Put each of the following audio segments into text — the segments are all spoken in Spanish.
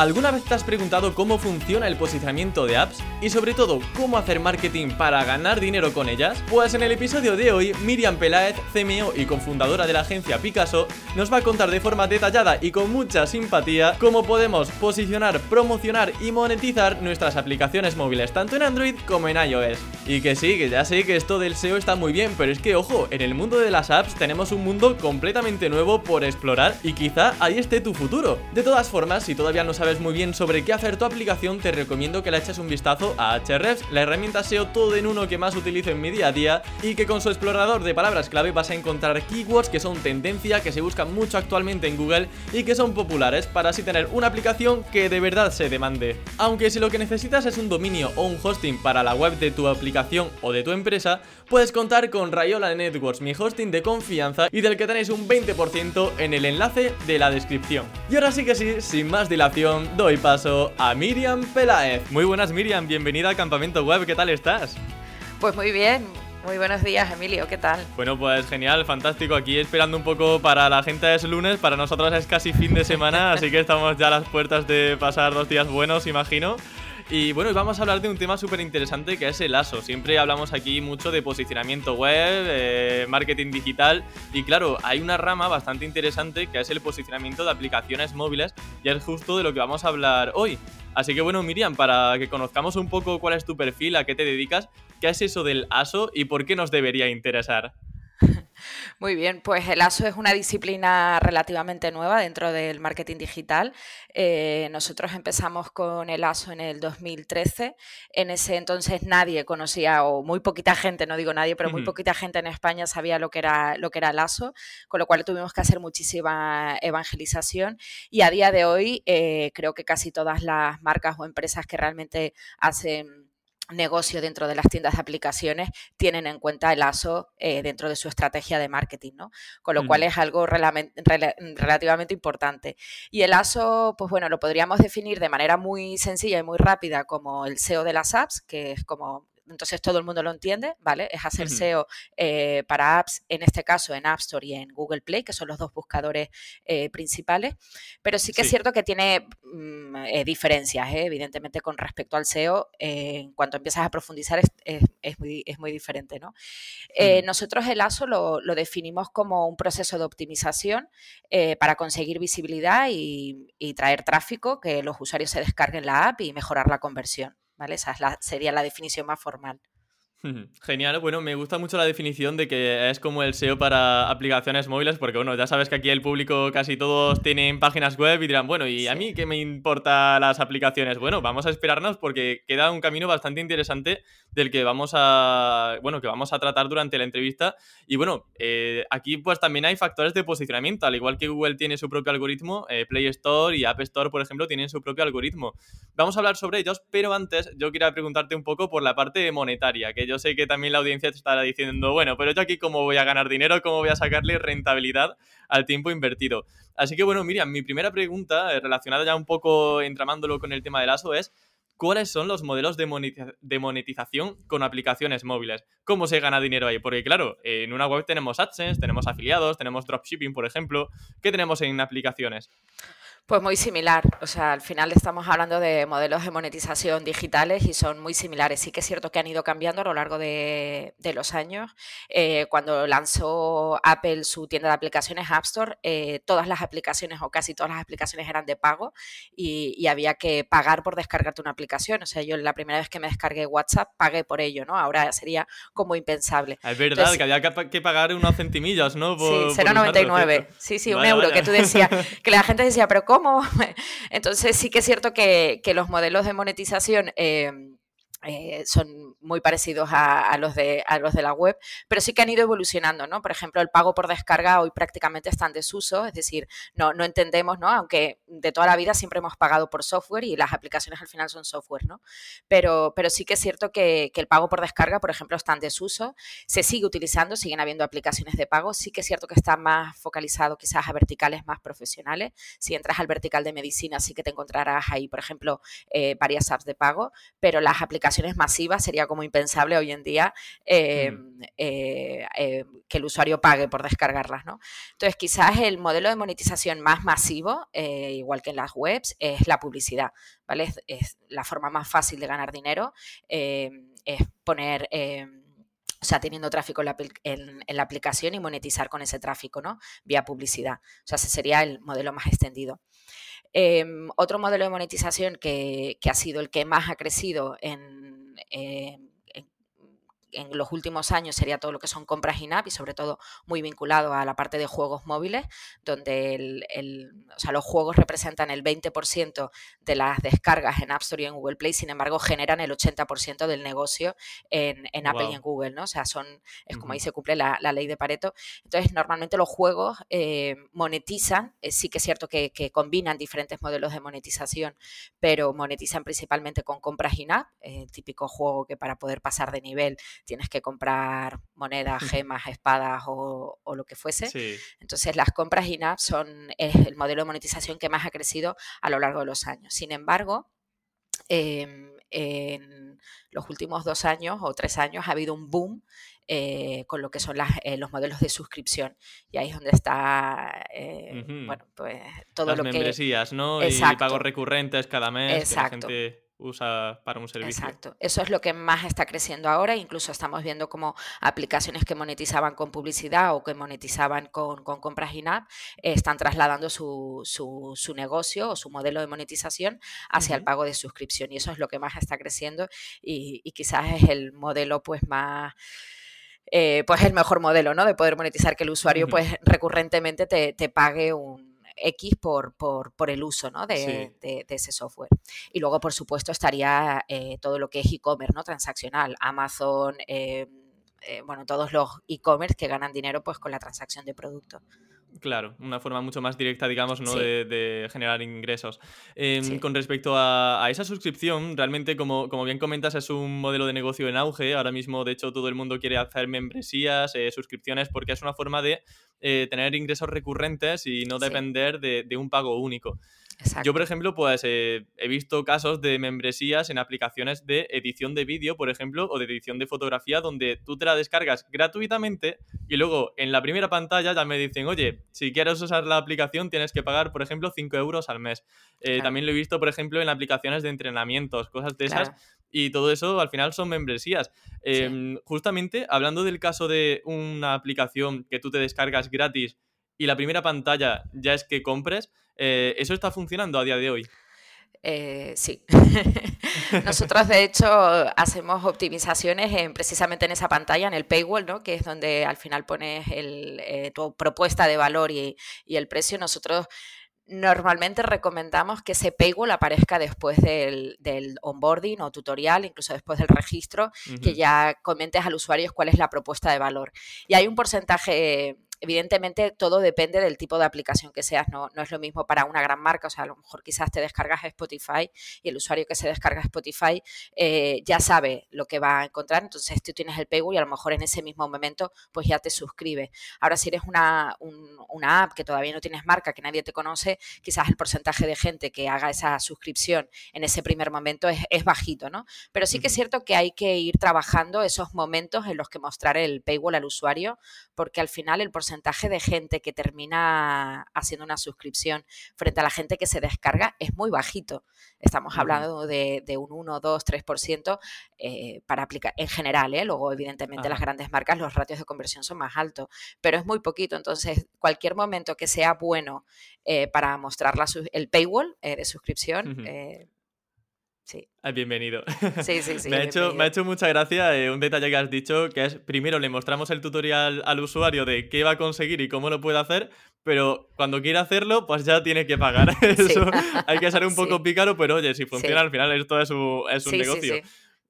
¿Alguna vez te has preguntado cómo funciona el posicionamiento de apps? Y sobre todo, ¿cómo hacer marketing para ganar dinero con ellas? Pues en el episodio de hoy, Miriam Peláez, CMO y cofundadora de la agencia Picasso, nos va a contar de forma detallada y con mucha simpatía cómo podemos posicionar, promocionar y monetizar nuestras aplicaciones móviles, tanto en Android como en iOS. Y que sí, que ya sé que esto del SEO está muy bien, pero es que ojo, en el mundo de las apps tenemos un mundo completamente nuevo por explorar y quizá ahí esté tu futuro. De todas formas, si todavía no sabes muy bien sobre qué hacer tu aplicación, te recomiendo que le eches un vistazo a Ahrefs, la herramienta SEO todo en uno que más utilizo en mi día a día y que con su explorador de palabras clave vas a encontrar keywords que son tendencia, que se buscan mucho actualmente en Google y que son populares para así tener una aplicación que de verdad se demande. Aunque si lo que necesitas es un dominio o un hosting para la web de tu aplicación o de tu empresa, puedes contar con Rayola Networks, mi hosting de confianza y del que tenéis un 20% en el enlace de la descripción. Y ahora sí que sí, sin más dilación, doy paso a Miriam Peláez. Muy buenas Miriam, bienvenida al Campamento Web, ¿qué tal estás? Pues muy bien, muy buenos días, Emilio, ¿qué tal? Bueno, pues genial, fantástico. Aquí esperando un poco para la gente es lunes, para nosotros es casi fin de semana, así que estamos ya a las puertas de pasar dos días buenos, imagino. Y bueno, vamos a hablar de un tema súper interesante que es el ASO. Siempre hablamos aquí mucho de posicionamiento web, eh, marketing digital y claro, hay una rama bastante interesante que es el posicionamiento de aplicaciones móviles y es justo de lo que vamos a hablar hoy. Así que bueno, Miriam, para que conozcamos un poco cuál es tu perfil, a qué te dedicas, qué es eso del ASO y por qué nos debería interesar. Muy bien, pues el ASO es una disciplina relativamente nueva dentro del marketing digital. Eh, nosotros empezamos con el ASO en el 2013. En ese entonces nadie conocía, o muy poquita gente, no digo nadie, pero muy poquita gente en España sabía lo que era, lo que era el ASO, con lo cual tuvimos que hacer muchísima evangelización. Y a día de hoy eh, creo que casi todas las marcas o empresas que realmente hacen negocio dentro de las tiendas de aplicaciones tienen en cuenta el ASO eh, dentro de su estrategia de marketing, ¿no? Con lo cual es algo relativamente importante. Y el ASO, pues bueno, lo podríamos definir de manera muy sencilla y muy rápida como el SEO de las apps, que es como entonces todo el mundo lo entiende, ¿vale? Es hacer SEO eh, para apps, en este caso en App Store y en Google Play, que son los dos buscadores eh, principales, pero sí que es cierto que tiene mm, eh, diferencias, evidentemente, con respecto al SEO, en cuanto empiezas a profundizar es, muy, es muy, diferente, ¿no? Nosotros el ASO lo, lo, definimos como un proceso de optimización para conseguir visibilidad y, y traer tráfico, que los usuarios se descarguen la app y mejorar la conversión. Esa sería la definición más formal. Genial, bueno, me gusta mucho la definición de que es como el SEO para aplicaciones móviles, porque bueno, ya sabes que aquí el público casi todos tienen páginas web y dirán, bueno, ¿y a mí qué me importa las aplicaciones? Bueno, vamos a esperarnos porque queda un camino bastante interesante del que vamos a, bueno, que vamos a tratar durante la entrevista. Y bueno, eh, aquí pues también hay factores de posicionamiento, al igual que Google tiene su propio algoritmo, eh, Play Store y App Store, por ejemplo, tienen su propio algoritmo. Vamos a hablar sobre ellos, pero antes yo quería preguntarte un poco por la parte monetaria, que yo sé que también la audiencia te estará diciendo, bueno, pero yo aquí cómo voy a ganar dinero, cómo voy a sacarle rentabilidad al tiempo invertido. Así que bueno, Miriam, mi primera pregunta, eh, relacionada ya un poco entramándolo con el tema del ASO, es cuáles son los modelos de, monetización con aplicaciones móviles. ¿Cómo se gana dinero ahí? Porque claro, en una web tenemos AdSense, tenemos afiliados, tenemos dropshipping, por ejemplo. ¿Qué tenemos en aplicaciones? Pues muy similar, o sea, al final estamos hablando de modelos de monetización digitales y son muy similares. Sí que es cierto que han ido cambiando a lo largo de, los años. Eh, cuando lanzó Apple su tienda de aplicaciones App Store, eh, todas las aplicaciones o casi todas las aplicaciones eran de pago y, había que pagar por descargarte una aplicación. O sea, yo la primera vez que me descargué WhatsApp pagué por ello, ¿no? Ahora sería como impensable. Es verdad, que había que pagar unos centimillas, ¿no? sí, 0,99. Sí, sí, un euro, que tú decías, que la gente decía, pero ¿cómo? Entonces sí que es cierto que, los modelos de monetización em, eh, son muy parecidos a, los de, a los de la web, pero sí que han ido evolucionando, ¿no? Por ejemplo, el pago por descarga hoy prácticamente está en desuso, es decir, no, no entendemos, ¿no? Aunque de toda la vida siempre hemos pagado por software y las aplicaciones al final son software, ¿no? Pero, pero sí que es cierto que, el pago por descarga, por ejemplo, está en desuso, se sigue utilizando, siguen habiendo aplicaciones de pago, sí que es cierto que está más focalizado quizás a verticales más profesionales, si entras al vertical de medicina sí que te encontrarás ahí, por ejemplo, eh, varias apps de pago, pero las aplicaciones aplicaciones masivas sería como impensable hoy en día em, eh, eh, que el usuario pague por descargarlas, ¿no? Entonces, quizás el modelo de monetización más masivo, igual que en las webs, es la publicidad, ¿vale? Es, la forma más fácil de ganar dinero, es poner o sea, teniendo tráfico en la, aplicación y monetizar con ese tráfico, ¿no? Vía publicidad. O sea, ese sería el modelo más extendido. Em, otro modelo de monetización que, ha sido el que más ha crecido en, en los últimos años sería todo lo que son compras in-app y sobre todo muy vinculado a la parte de juegos móviles, donde el, los juegos representan el 20% de las descargas en App Store y en Google Play, sin embargo generan el 80% del negocio en, Apple y en Google, ¿no? O sea, son, es como ahí se cumple la, ley de Pareto. Entonces, normalmente los juegos eh, monetizan, eh, sí que es cierto que, combinan diferentes modelos de monetización, pero monetizan principalmente con compras in-app, el típico juego que para poder pasar de nivel tienes que comprar monedas, gemas, espadas o, lo que fuese. Entonces las compras in-app son el modelo de monetización que más ha crecido a lo largo de los años. Sin embargo, em, en los últimos dos años o tres años ha habido un boom eh, con lo que son eh, los modelos de suscripción. Y ahí es donde está, eh, bueno, pues todo lo que... membresías, ¿no? Y pagos recurrentes cada mes. Exacto usa para un servicio. Exacto, eso es lo que más está creciendo ahora, incluso estamos viendo como aplicaciones que monetizaban con publicidad o que monetizaban con, compras in-app están trasladando su, su, negocio o su modelo de monetización hacia el pago de suscripción. Y eso es lo que más está creciendo. Y, quizás es el modelo pues más... Eh, pues el mejor modelo, ¿no? De poder monetizar que el usuario, pues recurrentemente te, te pague un, X por, por, el uso ¿no? de, ese software. Y luego, por supuesto, estaría eh, todo lo que es e-commerce, ¿no? transaccional, Amazon, eh, eh, bueno, todos los e-commerce que ganan dinero pues, con la transacción de productos. Claro, una forma mucho más directa, digamos, ¿no? De, generar ingresos. Em, con respecto a, esa suscripción, realmente, como, como, bien comentas, es un modelo de negocio en auge. Ahora mismo, de hecho, todo el mundo quiere hacer membresías, suscripciones, porque es una forma de eh, tener ingresos recurrentes y no depender de, un pago único. Yo, por ejemplo, pues eh, he visto casos de membresías en aplicaciones de edición de vídeo, por ejemplo, o de edición de fotografía, donde tú te la descargas gratuitamente y luego en la primera pantalla ya me dicen, oye, si quieres usar la aplicación tienes que pagar, por ejemplo, 5 euros al mes. Eh, también lo he visto, por ejemplo, en aplicaciones de entrenamientos, cosas de esas y todo eso al final son membresías. Em, justamente hablando del caso de una aplicación que tú te descargas gratis y la primera pantalla ya es que compres, eh, ¿eso está funcionando a día de hoy? Eh, sí. Nosotros, de hecho, hacemos optimizaciones en, precisamente en esa pantalla, en el paywall, ¿no? que es donde al final pones el, eh, tu propuesta de valor y, y, el precio. Nosotros Normalmente recomendamos que ese paywall aparezca después del, onboarding o tutorial, incluso después del registro, que ya comentes al usuario cuál es la propuesta de valor. Y hay un porcentaje Evidentemente todo depende del tipo de aplicación que seas, no, no es lo mismo para una gran marca, o sea, a lo mejor quizás te descargas Spotify y el usuario que se descarga Spotify eh, ya sabe lo que va a encontrar, entonces tú tienes el paywall y a lo mejor en ese mismo momento pues ya te suscribe. Ahora si eres una, una app que todavía no tienes marca, que nadie te conoce, quizás el porcentaje de gente que haga esa suscripción en ese primer momento es, es bajito, ¿no? Pero sí que es cierto que hay que ir trabajando esos momentos en los que mostrar el paywall al usuario, porque al final el porcentaje porcentaje de gente que termina haciendo una suscripción frente a la gente que se descarga es muy bajito. Estamos hablando de, un 1, 2, 3% para aplicar en general. ¿eh? Luego, evidentemente, las grandes marcas, los ratios de conversión son más altos, pero es muy poquito. Entonces, cualquier momento que sea bueno eh, para mostrar el paywall eh, de suscripción. Sí. bienvenido. Sí, sí, sí. me, ha hecho, me, ha hecho, mucha gracia eh, un detalle que has dicho, que es, primero le mostramos el tutorial al usuario de qué va a conseguir y cómo lo puede hacer, pero cuando quiere hacerlo, pues ya tiene que pagar. Eso hay que ser un poco pícaro, pero oye, si funciona al final esto es un, es un negocio.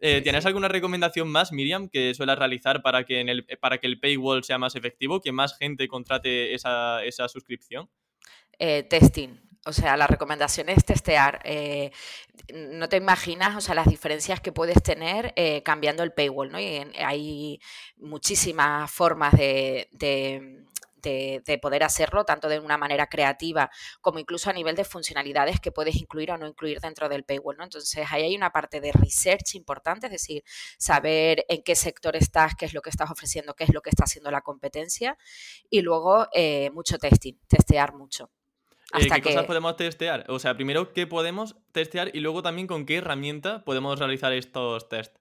Eh, ¿Tienes alguna recomendación más, Miriam, que suelas realizar para que, en el, para que el paywall sea más efectivo, que más gente contrate esa, esa suscripción? Eh, testing o sea, la recomendación es testear. Eh, no te imaginas, o sea, las diferencias que puedes tener eh, cambiando el paywall, ¿no? Y hay muchísimas formas de, de, poder hacerlo, tanto de una manera creativa como incluso a nivel de funcionalidades que puedes incluir o no incluir dentro del paywall. ¿no? Entonces, ahí hay una parte de research importante, es decir, saber en qué sector estás, qué es lo que estás ofreciendo, qué es lo que está haciendo la competencia y luego eh, mucho testing, testear mucho. Eh, ¿Qué cosas podemos testear? O sea, primero, ¿qué podemos testear? Y luego también, ¿con qué herramienta podemos realizar estos tests?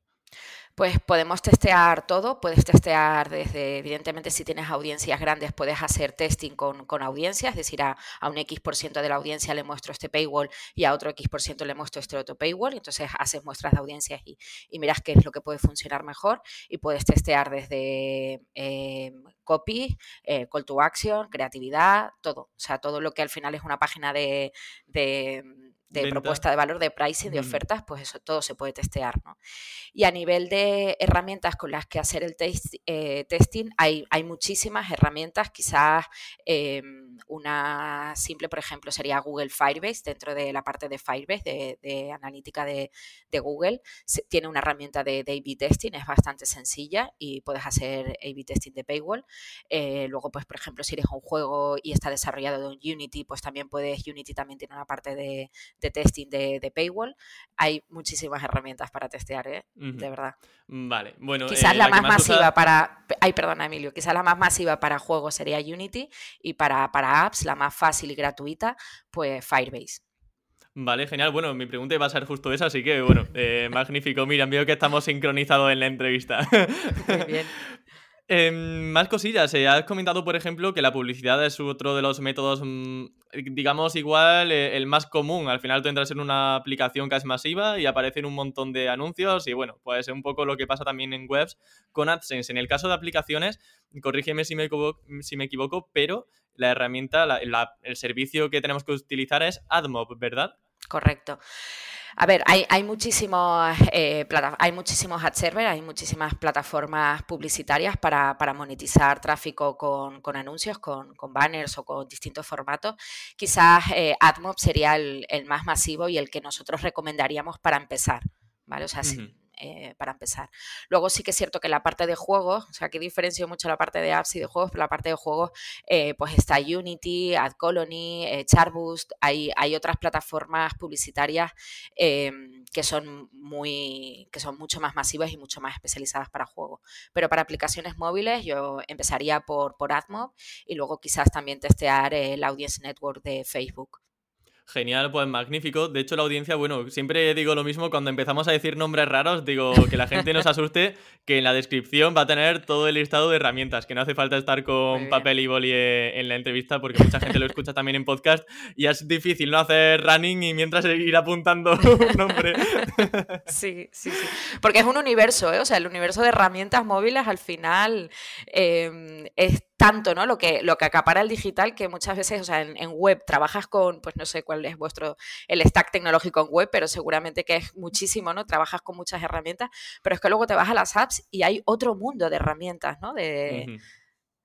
Pues podemos testear todo, puedes testear desde, evidentemente si tienes audiencias grandes, puedes hacer testing con, audiencias, es decir, a, un X por ciento de la audiencia le muestro este paywall y a otro X por ciento le muestro este otro paywall, entonces haces muestras de audiencias y, y miras qué es lo que puede funcionar mejor y puedes testear desde eh, copy, eh, call to action, creatividad, todo, o sea, todo lo que al final es una página de de propuesta de valor, de pricing, de ofertas, pues eso todo se puede testear. ¿no? Y a nivel de herramientas con las que hacer el eh, testing, hay, hay, muchísimas herramientas. Quizás em, una simple, por ejemplo, sería Google Firebase, dentro de la parte de Firebase, de, analítica de, Google. tiene una herramienta de, A-B testing, es bastante sencilla y puedes hacer A-B testing de paywall. Eh, luego, pues, por ejemplo, si eres un juego y está desarrollado en Unity, pues también puedes, Unity también tiene una parte de de testing de, paywall, hay muchísimas herramientas para testear, ¿eh? de verdad. Vale, bueno. Quizás eh, la, más masiva para. Ay, perdona, Emilio. Quizás la más masiva para juegos sería Unity y para, para apps, la más fácil y gratuita, pues Firebase. Vale, genial. Bueno, mi pregunta iba a ser justo esa, así que bueno, eh, magnífico. Mira, veo que estamos sincronizados en la entrevista. Muy bien. Em, más cosillas. Eh, has comentado, por ejemplo, que la publicidad es otro de los métodos, mm, digamos, igual eh, el más común. Al final tú entras en una aplicación que es masiva y aparecen un montón de anuncios y bueno, pues es un poco lo que pasa también en webs con AdSense. En el caso de aplicaciones, corrígeme si me equivoco, si me equivoco pero la herramienta, el servicio que tenemos que utilizar es AdMob, ¿verdad? Correcto. A ver, hay, hay, muchísimos, eh, hay muchísimos ad servers, hay muchísimas plataformas publicitarias para, monetizar tráfico con, anuncios, con, banners o con distintos formatos. Quizás eh, AdMob sería el, más masivo y el que nosotros recomendaríamos para empezar. ¿vale? O sea, eh, para empezar. Luego sí que es cierto que la parte de juegos, o sea, que diferencio mucho la parte de apps y de juegos, pero la parte de juegos, eh, pues está Unity, AdColony, eh, Charboost, hay, hay otras plataformas publicitarias em, que son muy, que son mucho más masivas y mucho más especializadas para juegos. Pero para aplicaciones móviles yo empezaría por, por AdMob y luego quizás también testear el Audience Network de Facebook. Genial, pues magnífico. De hecho, la audiencia, bueno, siempre digo lo mismo cuando empezamos a decir nombres raros, digo que la gente nos asuste, que en la descripción va a tener todo el listado de herramientas, que no hace falta estar con papel y boli eh, en la entrevista, porque mucha gente lo escucha también en podcast y es difícil no hacer running y mientras ir apuntando un nombre. Sí, sí, sí. Porque es un universo, ¿eh? O sea, el universo de herramientas móviles al final eh, es tanto, ¿no? Lo que, lo que acapara el digital que muchas veces, o sea, en, web trabajas con, pues no sé cuál es vuestro, el stack tecnológico en web, pero seguramente que es muchísimo, ¿no? Trabajas con muchas herramientas, pero es que luego te vas a las apps y hay otro mundo de herramientas, ¿no? De...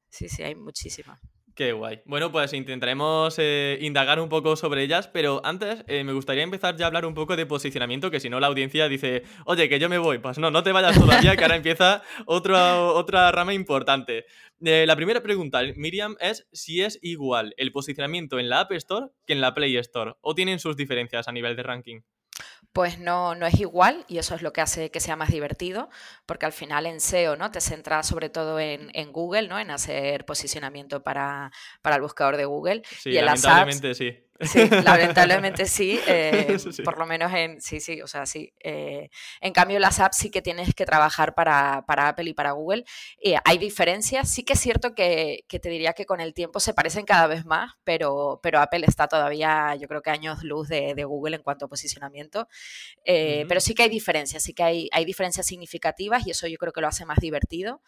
Sí, sí, hay muchísimas. Qué guay. Bueno, pues intentaremos eh, indagar un poco sobre ellas, pero antes eh, me gustaría empezar ya a hablar un poco de posicionamiento, que si no la audiencia dice, oye, que yo me voy. Pues no, no te vayas todavía, que ahora empieza otra, otra rama importante. Eh, la primera pregunta, Miriam, es si es igual el posicionamiento en la App Store que en la Play Store, o tienen sus diferencias a nivel de ranking pues no, no es igual y eso es lo que hace que sea más divertido, porque al final en SEO ¿no? te centras sobre todo en, Google, ¿no? en hacer posicionamiento para, el buscador de Google. Sí, y en lamentablemente sí. Sí, lamentablemente eh, sí, por lo menos en, sí, sí, o sea, sí. Eh, en cambio, las apps sí que tienes que trabajar para, Apple y para Google. Eh, hay diferencias, sí que es cierto que, te diría que con el tiempo se parecen cada vez más, pero, pero Apple está todavía, yo creo que años luz de, Google en cuanto a posicionamiento. Pero sí que hay diferencias, sí que hay, hay diferencias significativas y eso yo creo que lo hace más divertido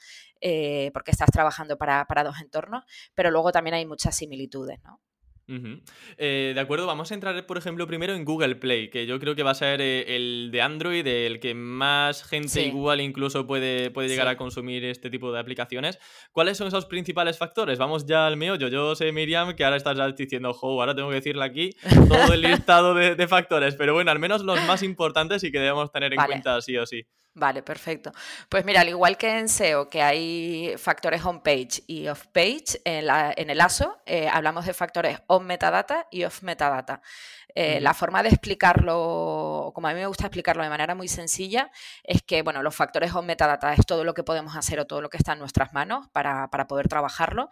porque estás trabajando para, para dos entornos, pero luego también hay muchas similitudes, ¿no? Eh, de acuerdo, vamos a entrar, por ejemplo, primero en Google Play, que yo creo que va a ser eh, el de Android, el que más gente igual incluso puede, puede llegar a consumir este tipo de aplicaciones. ¿Cuáles son esos principales factores? Vamos ya al meollo. Yo sé, Miriam, que ahora estás diciendo, jo, ahora tengo que decirle aquí todo el listado de, factores, pero bueno, al menos los más importantes y que debemos tener en cuenta sí o sí. Vale, perfecto. Pues mira, al igual que en SEO, que hay factores on-page y off-page, en, el ASO eh, hablamos de factores on-metadata y off-metadata. Eh, la forma de explicarlo, como a mí me gusta explicarlo de manera muy sencilla, es que bueno, los factores on-metadata es todo lo que podemos hacer o todo lo que está en nuestras manos para, poder trabajarlo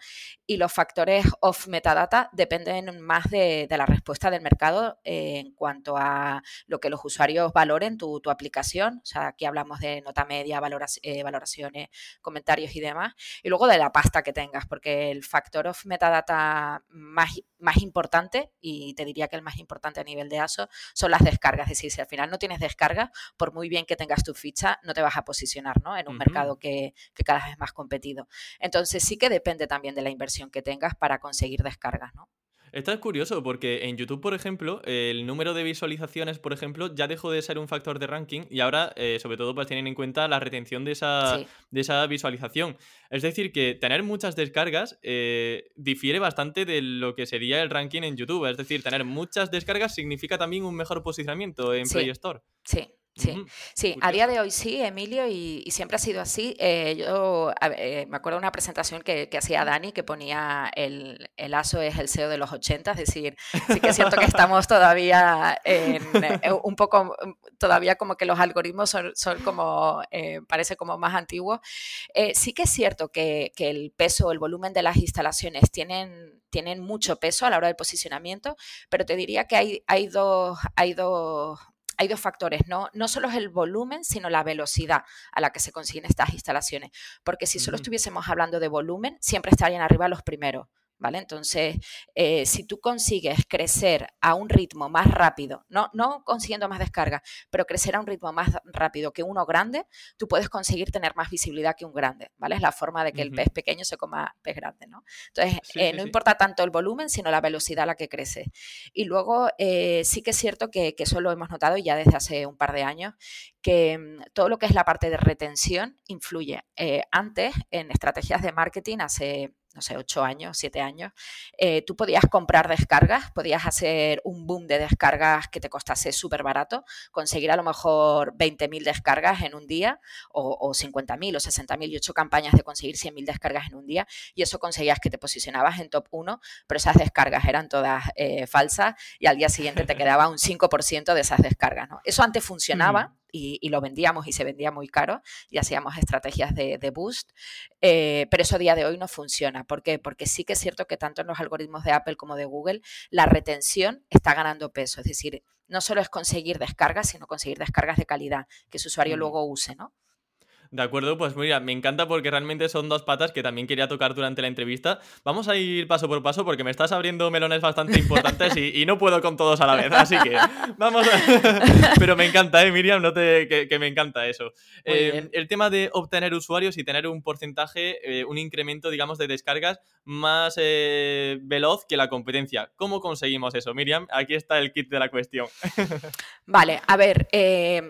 y los factores off-metadata dependen más de, la respuesta del mercado eh, en cuanto a lo que los usuarios valoren tu, tu aplicación. O sea, aquí hablamos de nota media, eh, valoraciones, comentarios y demás. Y luego de la pasta que tengas, porque el factor of metadata más, más importante, y te diría que el más importante a nivel de ASO, son las descargas. Es decir, si al final no tienes descargas, por muy bien que tengas tu ficha, no te vas a posicionar ¿no? en un mercado que, que cada vez es más competido. Entonces sí que depende también de la inversión que tengas para conseguir descargas. ¿no? Esto es curioso porque en YouTube, por ejemplo, el número de visualizaciones, por ejemplo, ya dejó de ser un factor de ranking y ahora, eh, sobre todo, pues tienen en cuenta la retención de esa, de esa visualización. Es decir, que tener muchas descargas eh, difiere bastante de lo que sería el ranking en YouTube. Es decir, tener muchas descargas significa también un mejor posicionamiento en Play Store. Sí, Sí, sí, a día de hoy sí, Emilio, y, siempre ha sido así. Eh, yo eh, me acuerdo de una presentación que, hacía Dani que ponía el, el, ASO es el SEO de los 80, es decir, sí que es cierto que estamos todavía en, eh, un poco, todavía como que los algoritmos son, como, parece como más antiguos. sí que es cierto que, que el peso, el volumen de las instalaciones tienen, tienen mucho peso a la hora del posicionamiento, pero te diría que hay, hay, dos, hay dos hay dos factores, ¿no? no solo es el volumen, sino la velocidad a la que se consiguen estas instalaciones. Porque si solo estuviésemos hablando de volumen, siempre estarían arriba los primeros. ¿Vale? Entonces, eh, si tú consigues crecer a un ritmo más rápido, no, no consiguiendo más descarga, pero crecer a un ritmo más rápido que uno grande, tú puedes conseguir tener más visibilidad que un grande, ¿vale? Es la forma de que el pez pequeño se coma pez grande, ¿no? Entonces, eh, no importa tanto el volumen, sino la velocidad a la que crece. Y luego, eh, sí que es cierto que, que eso lo hemos notado ya desde hace un par de años, que mm, todo lo que es la parte de retención influye. antes, en estrategias de marketing, hace no sé, ocho años, siete años, eh, tú podías comprar descargas, podías hacer un boom de descargas que te costase súper barato, conseguir a lo mejor 20.000 descargas en un día o, o 50.000 o 60.000 y ocho campañas de conseguir 100.000 descargas en un día y eso conseguías que te posicionabas en top 1, pero esas descargas eran todas eh, falsas y al día siguiente te quedaba un 5% de esas descargas. ¿no? Eso antes funcionaba y, lo vendíamos y se vendía muy caro y hacíamos estrategias de, boost, eh, pero eso a día de hoy no funciona. ¿Por qué? Porque sí que es cierto que tanto en los algoritmos de Apple como de Google la retención está ganando peso, es decir, no solo es conseguir descargas, sino conseguir descargas de calidad que su usuario luego use, ¿no? De acuerdo, pues mira, me encanta porque realmente son dos patas que también quería tocar durante la entrevista. Vamos a ir paso por paso porque me estás abriendo melones bastante importantes y, no puedo con todos a la vez, así que vamos a... Pero me encanta, ¿eh, Miriam? No te... que, me encanta eso. Eh, el tema de obtener usuarios y tener un porcentaje, eh, un incremento, digamos, de descargas más eh, veloz que la competencia. ¿Cómo conseguimos eso, Miriam? Aquí está el kit de la cuestión. Vale, a ver,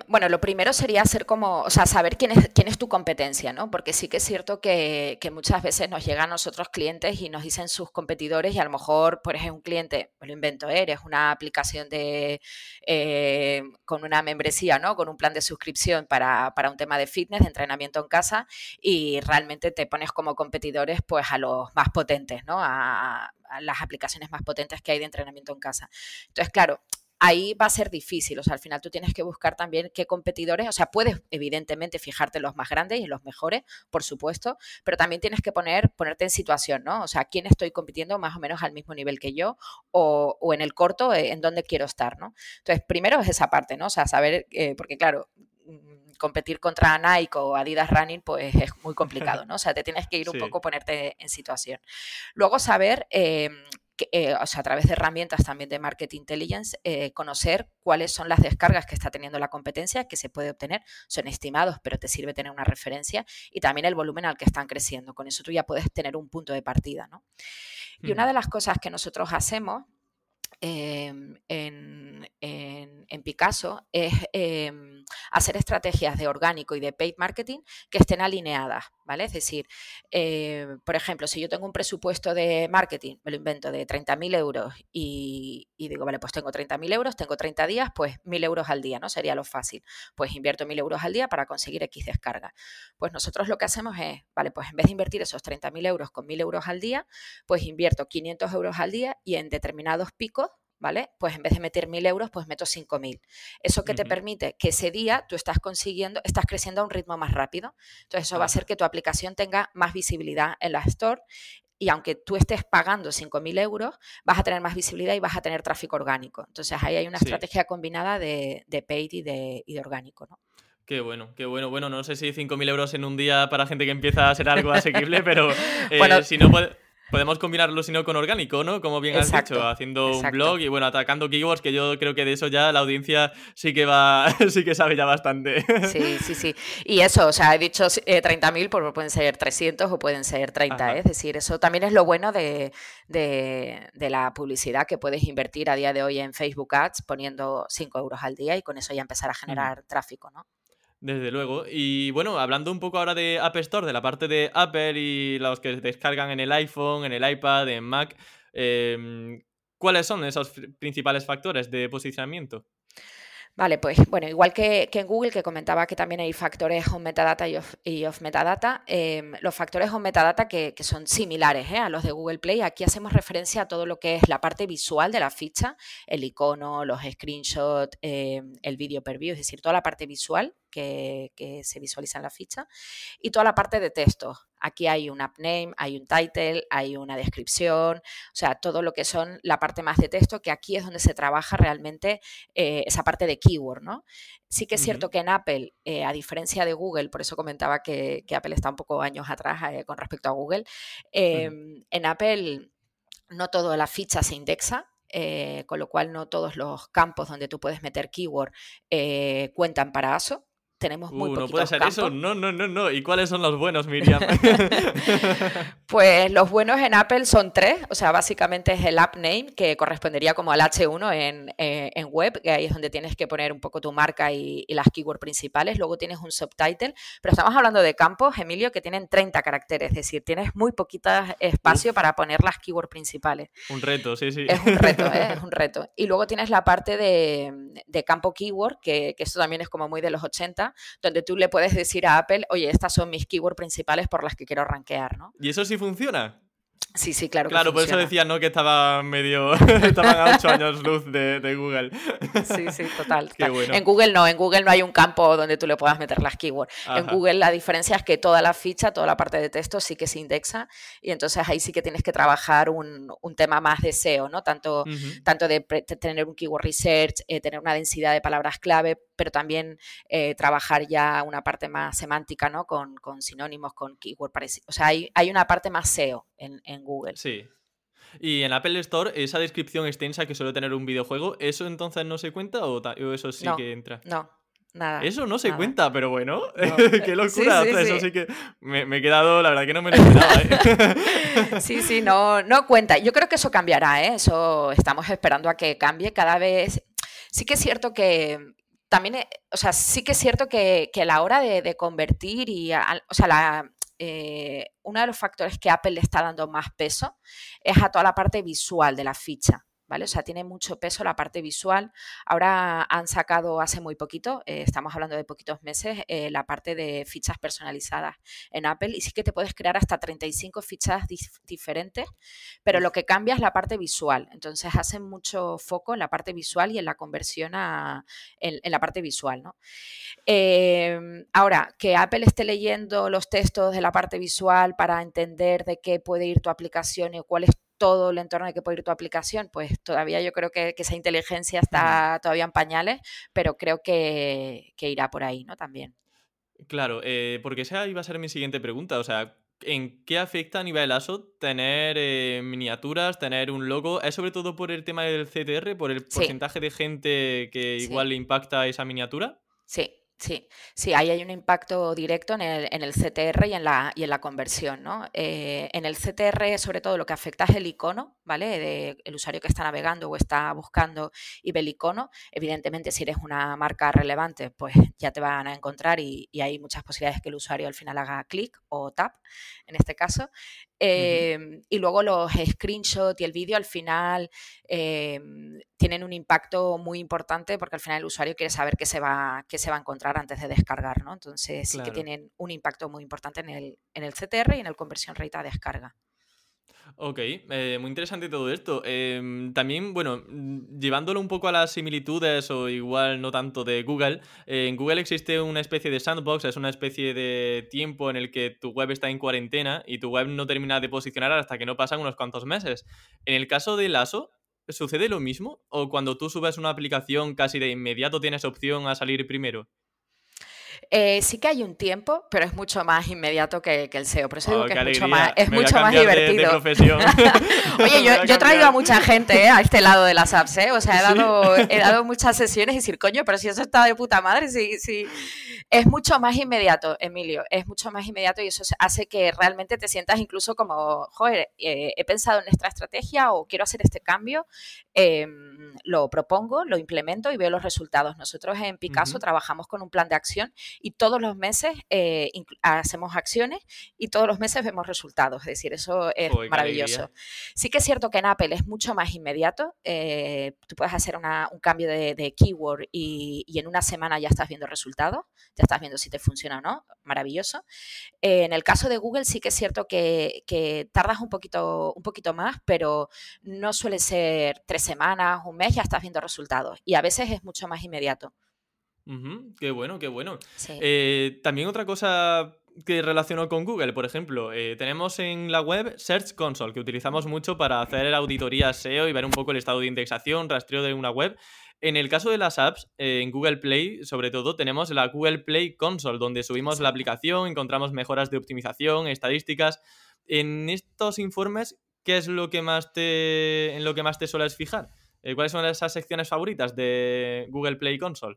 bueno, lo primero sería ser como, o sea, saber quién es, quién es tu competencia, ¿no? Porque sí que es cierto que, muchas veces nos llegan a nosotros clientes y nos dicen sus competidores y a lo mejor, por ejemplo, un cliente, lo invento, ¿eh? eres una aplicación de eh, con una membresía, ¿no? Con un plan de suscripción para, un tema de fitness, de entrenamiento en casa y realmente te pones como competidores pues a los más potentes, ¿no? a las aplicaciones más potentes que hay de entrenamiento en casa. Entonces, claro, ahí va a ser difícil. O sea, al final tú tienes que buscar también qué competidores, o sea, puedes evidentemente fijarte en los más grandes y en los mejores, por supuesto, pero también tienes que poner, ponerte en situación, ¿no? O sea, quién estoy compitiendo más o menos al mismo nivel que yo o, en el corto, eh, en dónde quiero estar, ¿no? Entonces, primero es esa parte, ¿no? O sea, saber, eh, porque claro, mm, competir contra Nike o Adidas Running, pues es muy complicado, ¿no? O sea, te tienes que ir un poco, ponerte en situación. Luego saber eh, eh, o sea, a través de herramientas también de Market Intelligence, eh, conocer cuáles son las descargas que está teniendo la competencia, que se puede obtener, son estimados, pero te sirve tener una referencia, y también el volumen al que están creciendo. Con eso tú ya puedes tener un punto de partida. ¿no? Y una de las cosas que nosotros hacemos em, en, Picasso es em, hacer estrategias de orgánico y de paid marketing que estén alineadas. ¿vale? Es decir, eh, por ejemplo, si yo tengo un presupuesto de marketing, me lo invento, de 30.000 euros y, digo, vale, pues tengo 30.000 euros, tengo 30 días, pues 1.000 euros al día, ¿no? Sería lo fácil. Pues invierto 1.000 euros al día para conseguir X descarga. Pues nosotros lo que hacemos es, vale, pues en vez de invertir esos 30.000 euros con 1.000 euros al día, pues invierto 500 euros al día y en determinados picos ¿vale? Pues en vez de meter 1.000 euros, pues meto 5.000. Eso que te permite que ese día tú estás consiguiendo, estás creciendo a un ritmo más rápido. Entonces eso va a hacer que tu aplicación tenga más visibilidad en la Store y aunque tú estés pagando 5.000 euros, vas a tener más visibilidad y vas a tener tráfico orgánico. Entonces ahí hay una estrategia combinada de, de paid y de, y de orgánico, ¿no? Qué bueno, qué bueno. Bueno, no sé si 5.000 euros en un día para gente que empieza a ser algo asequible, pero eh, si no puede... Podemos combinarlo, si no, con orgánico, ¿no? Como bien has dicho, haciendo un blog y, bueno, atacando keywords, que yo creo que de eso ya la audiencia sí que va, sí que sabe ya bastante. Sí, sí, sí. Y eso, o sea, he dicho 30.000, eh, pues pueden ser 300 o pueden ser 30, ¿eh? es decir, eso también es lo bueno de, de, de, la publicidad que puedes invertir a día de hoy en Facebook Ads poniendo 5 euros al día y con eso ya empezar a generar tráfico, ¿no? Desde luego. Y bueno, hablando un poco ahora de App Store, de la parte de Apple y los que descargan en el iPhone, en el iPad, en Mac, em, ¿cuáles son esos principales factores de posicionamiento? Vale, pues bueno, igual que, en Google, que comentaba que también hay factores on metadata y off, metadata, em, los factores on metadata que, son similares ¿eh? a los de Google Play, aquí hacemos referencia a todo lo que es la parte visual de la ficha, el icono, los screenshots, em, el video per view, es decir, toda la parte visual que, se visualiza en la ficha y toda la parte de texto. Aquí hay un app name, hay un title, hay una descripción, o sea, todo lo que son la parte más de texto, que aquí es donde se trabaja realmente eh, esa parte de keyword, ¿no? Sí que es cierto que en Apple, eh, a diferencia de Google, por eso comentaba que, Apple está un poco años atrás eh, con respecto a Google, em, en Apple no toda la ficha se indexa, con lo cual no todos los campos donde tú puedes meter keyword cuentan para ASO tenemos muy uh, No puede ser eso, no, no, no, no. ¿Y cuáles son los buenos, Miriam? pues los buenos en Apple son tres, o sea, básicamente es el app name, que correspondería como al H1 eh, en, web, que ahí es donde tienes que poner un poco tu marca y, las keywords principales. Luego tienes un subtitle, pero estamos hablando de campos, Emilio, que tienen 30 caracteres, es decir, tienes muy poquito espacio para poner las keywords principales. Un reto, sí, sí. Es un reto, ¿eh? es un reto. Y luego tienes la parte de, campo keyword, que, que esto también es como muy de los 80, donde tú le puedes decir a Apple, oye, estas son mis keywords principales por las que quiero rankear, ¿no? ¿Y eso sí funciona? Sí, sí, claro. Claro, por eso decía, ¿no? Que estaba medio. estaban a 8 años luz de, Google. Sí, sí, total. En Google no, en Google no hay un campo donde tú le puedas meter las keywords. En Google la diferencia es que toda la ficha, toda la parte de texto sí que se indexa y entonces ahí sí que tienes que trabajar un, tema más de SEO, ¿no? Tanto, tanto de tener un keyword research, eh, tener una densidad de palabras clave, pero también eh, trabajar ya una parte más semántica, ¿no? Con, sinónimos, con keyword parecidos. O sea, hay, hay una parte más SEO en, en Google. Sí. Y en Apple Store, esa descripción extensa que suele tener un videojuego, ¿eso entonces no se cuenta o, eso sí que entra? No, Nada, Eso no se cuenta, pero bueno, qué locura. Eso sí que me, he quedado, la verdad que no me lo esperaba. ¿eh? sí, sí, no, no cuenta. Yo creo que eso cambiará, ¿eh? eso estamos esperando a que cambie cada vez. Sí que es cierto que también, eh, o sea, sí que es cierto que, a la hora de, convertir y, o sea, la, eh, uno de los factores que Apple le está dando más peso es a toda la parte visual de la ficha. ¿Vale? O sea, tiene mucho peso la parte visual. Ahora han sacado hace muy poquito, eh, estamos hablando de poquitos meses, eh, la parte de fichas personalizadas en Apple y sí que te puedes crear hasta 35 fichas diferentes, pero lo que cambia es la parte visual. Entonces hacen mucho foco en la parte visual y en la conversión en, la parte visual, ¿no? Em, ahora, que Apple esté leyendo los textos de la parte visual para entender de qué puede ir tu aplicación y cuál es todo el entorno de que puede ir tu aplicación, pues todavía yo creo que, esa inteligencia está todavía en pañales, pero creo que, irá por ahí, ¿no? También. Claro, eh, porque esa iba a ser mi siguiente pregunta, o sea, ¿en qué afecta a nivel ASO tener eh, miniaturas, tener un logo? ¿Es sobre todo por el tema del CTR, por el porcentaje de gente que igual le impacta esa miniatura? Sí, Sí, sí, ahí hay un impacto directo en el, en el CTR y en la, y en la conversión. ¿no? Eh, en el CTR, sobre todo, lo que afecta es el icono, ¿vale? De el usuario que está navegando o está buscando y ve el icono. Evidentemente, si eres una marca relevante, pues ya te van a encontrar y, y hay muchas posibilidades que el usuario al final haga clic o tap, en este caso. Em, y luego los screenshots y el vídeo al final em, tienen un impacto muy importante porque al final el usuario quiere saber qué se va, qué se va a encontrar antes de descargar, ¿no? Entonces sí que tienen un impacto muy importante en el, en el CTR y en el conversión rate a descarga. Ok, eh, muy interesante todo esto. Em, también, bueno, mm, llevándolo un poco a las similitudes o igual no tanto de Google, eh, en Google existe una especie de sandbox, es una especie de tiempo en el que tu web está en cuarentena y tu web no termina de posicionar hasta que no pasan unos cuantos meses. En el caso de Lasso, ¿sucede lo mismo? ¿O cuando tú subes una aplicación casi de inmediato tienes opción a salir primero? Eh, sí que hay un tiempo, pero es mucho más inmediato que, el SEO. Por eso digo oh, que es mucho más, es mucho más divertido. Oye, yo, he traído a mucha gente eh, a este lado de las apps, ¿eh? O sea, he dado, he dado muchas sesiones y decir, coño, pero si eso está de puta madre, sí, sí. Es mucho más inmediato, Emilio. Es mucho más inmediato y eso hace que realmente te sientas incluso como, joder, eh, he pensado en esta estrategia o quiero hacer este cambio, em, lo propongo, lo implemento y veo los resultados. Nosotros en Picasso trabajamos con un plan de acción y todos los meses eh, hacemos acciones y todos los meses vemos resultados. Es decir, eso es maravilloso. Sí que es cierto que en Apple es mucho más inmediato. Eh, tú puedes hacer un cambio de, keyword y, en una semana ya estás viendo resultados, ya estás viendo si te funciona o no. Maravilloso. Eh, en el caso de Google sí que es cierto que, tardas un poquito, un poquito más, pero no suele ser tres semanas, un mes, ya estás viendo resultados. Y a veces es mucho más inmediato. Qué bueno, qué bueno. Eh, también otra cosa que relaciono con Google, por ejemplo, eh, tenemos en la web Search Console, que utilizamos mucho para hacer auditoría SEO y ver un poco el estado de indexación, rastreo de una web. En el caso de las apps, eh, en Google Play, sobre todo, tenemos la Google Play Console, donde subimos la aplicación, encontramos mejoras de optimización, estadísticas. En estos informes, ¿qué es lo que más te, en lo que más te sueles fijar? ¿Cuáles son esas secciones favoritas de Google Play Console?